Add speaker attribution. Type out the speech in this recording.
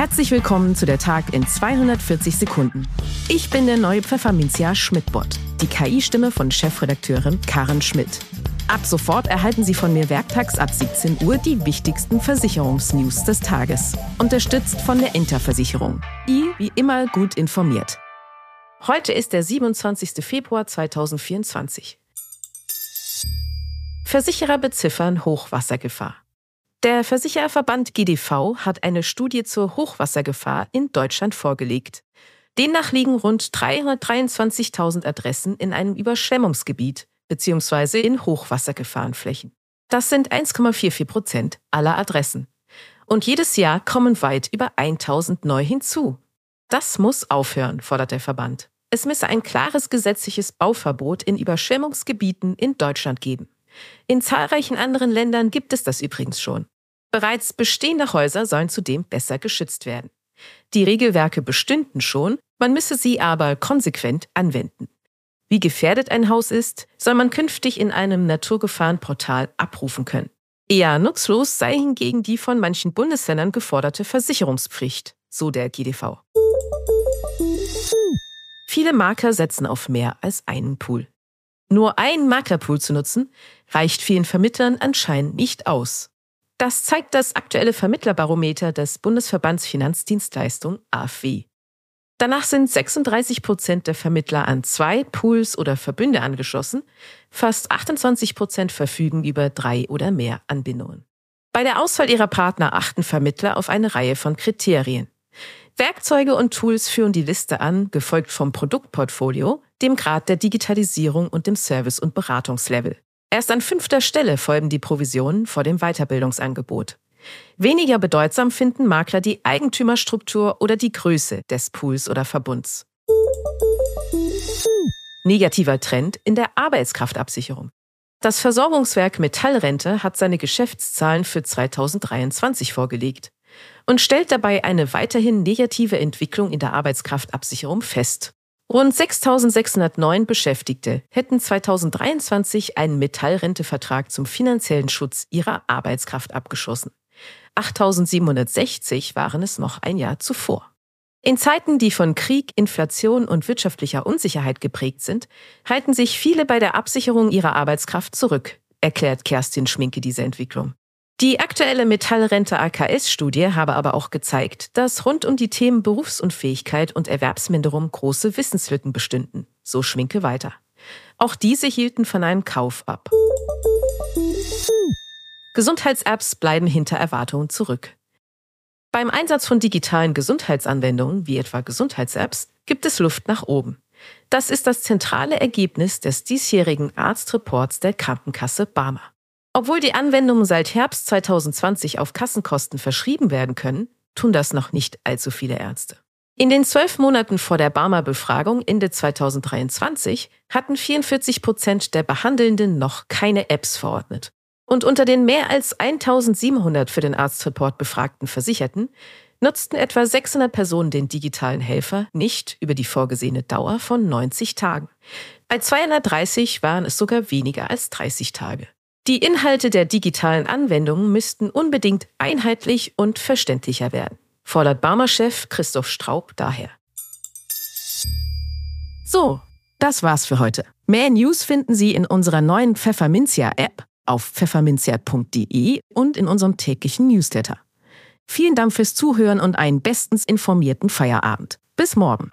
Speaker 1: Herzlich willkommen zu der Tag in 240 Sekunden. Ich bin der neue Pfefferminzia Schmidt-Bot, die KI-Stimme von Chefredakteurin Karen Schmidt. Ab sofort erhalten Sie von mir werktags ab 17 Uhr die wichtigsten Versicherungsnews des Tages. Unterstützt von der Interversicherung. I wie immer gut informiert. Heute ist der 27. Februar 2024. Versicherer beziffern Hochwassergefahr. Der Versichererverband GDV hat eine Studie zur Hochwassergefahr in Deutschland vorgelegt. Demnach liegen rund 323.000 Adressen in einem Überschwemmungsgebiet bzw. in Hochwassergefahrenflächen. Das sind 1,44 Prozent aller Adressen. Und jedes Jahr kommen weit über 1000 neu hinzu. Das muss aufhören, fordert der Verband. Es müsse ein klares gesetzliches Bauverbot in Überschwemmungsgebieten in Deutschland geben. In zahlreichen anderen Ländern gibt es das übrigens schon. Bereits bestehende Häuser sollen zudem besser geschützt werden. Die Regelwerke bestünden schon, man müsse sie aber konsequent anwenden. Wie gefährdet ein Haus ist, soll man künftig in einem Naturgefahrenportal abrufen können. Eher nutzlos sei hingegen die von manchen Bundesländern geforderte Versicherungspflicht, so der GDV. Viele Makler setzen auf mehr als einen Pool. Nur einen Maklerpool zu nutzen, reicht vielen Vermittlern anscheinend nicht aus. Das zeigt das aktuelle Vermittlerbarometer des Bundesverbands Finanzdienstleistung AFW. Danach sind 36 Prozent der Vermittler an zwei Pools oder Verbünde angeschlossen, fast 28 Prozent verfügen über drei oder mehr Anbindungen. Bei der Auswahl ihrer Partner achten Vermittler auf eine Reihe von Kriterien. Werkzeuge und Tools führen die Liste an, gefolgt vom Produktportfolio, dem Grad der Digitalisierung und dem Service- und Beratungslevel. Erst an fünfter Stelle folgen die Provisionen vor dem Weiterbildungsangebot. Weniger bedeutsam finden Makler die Eigentümerstruktur oder die Größe des Pools oder Verbunds. Negativer Trend in der Arbeitskraftabsicherung. Das Versorgungswerk Metallrente hat seine Geschäftszahlen für 2023 vorgelegt und stellt dabei eine weiterhin negative Entwicklung in der Arbeitskraftabsicherung fest. Rund 6.609 Beschäftigte hätten 2023 einen Metallrentevertrag zum finanziellen Schutz ihrer Arbeitskraft abgeschlossen. 8.760 waren es noch ein Jahr zuvor. In Zeiten, die von Krieg, Inflation und wirtschaftlicher Unsicherheit geprägt sind, halten sich viele bei der Absicherung ihrer Arbeitskraft zurück, erklärt Kerstin Schminke diese Entwicklung. Die aktuelle Metallrente AKS-Studie habe aber auch gezeigt, dass rund um die Themen Berufsunfähigkeit und Erwerbsminderung große Wissenslücken bestünden. So Schminke weiter. Auch diese hielten von einem Kauf ab. Gesundheits-Apps bleiben hinter Erwartungen zurück. Beim Einsatz von digitalen Gesundheitsanwendungen, wie etwa Gesundheits-Apps, gibt es Luft nach oben. Das ist das zentrale Ergebnis des diesjährigen Arztreports der Krankenkasse Barmer. Obwohl die Anwendungen seit Herbst 2020 auf Kassenkosten verschrieben werden können, tun das noch nicht allzu viele Ärzte. In den zwölf Monaten vor der Barmer Befragung Ende 2023 hatten 44 Prozent der Behandelnden noch keine Apps verordnet. Und unter den mehr als 1700 für den Arztreport befragten Versicherten nutzten etwa 600 Personen den digitalen Helfer nicht über die vorgesehene Dauer von 90 Tagen. Bei 230 waren es sogar weniger als 30 Tage. Die Inhalte der digitalen Anwendungen müssten unbedingt einheitlich und verständlicher werden, fordert Barmer-Chef Christoph Straub daher. So, das war's für heute. Mehr News finden Sie in unserer neuen Pfefferminzia-App auf pfefferminzia.de und in unserem täglichen Newsletter. Vielen Dank fürs Zuhören und einen bestens informierten Feierabend. Bis morgen.